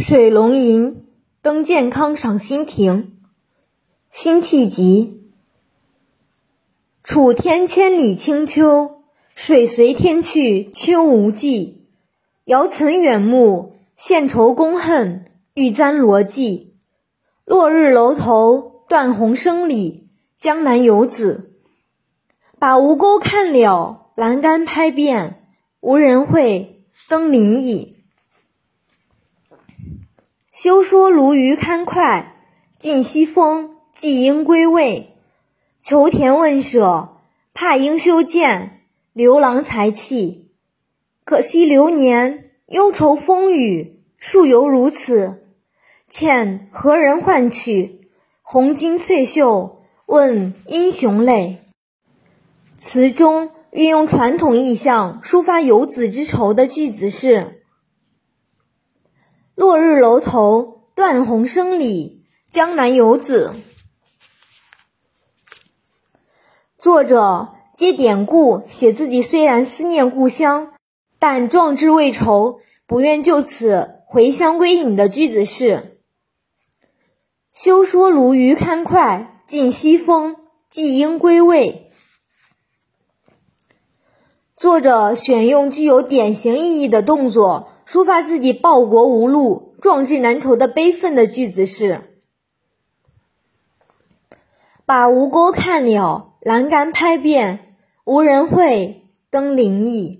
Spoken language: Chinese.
水龙吟，登健康赏心亭。辛弃疾。楚天千里清秋，水随天去秋无际。遥岑远目，献愁宫恨，欲簪罗髻。落日楼头，断鸿声里，江南游子。把吴钩看了，栏杆拍遍，无人会，登临意。休说鲈鱼堪脍，尽西风，季鹰归未。求田问舍，怕应修建，刘郎才气。可惜流年，忧愁风雨，数犹如此。欠何人换取红巾翠袖，问英雄泪。词中运用传统意象抒发游子之愁的句子是。落日楼头，断鸿声里，江南游子。作者借典故写自己虽然思念故乡，但壮志未酬，不愿就此回乡归隐的句子是：休说鲈鱼堪脍，尽西风，季鹰归未。作者选用具有典型意义的动作。抒发自己报国无路、壮志难酬的悲愤的句子是：把吴钩看了，栏杆拍遍，无人会，登临意。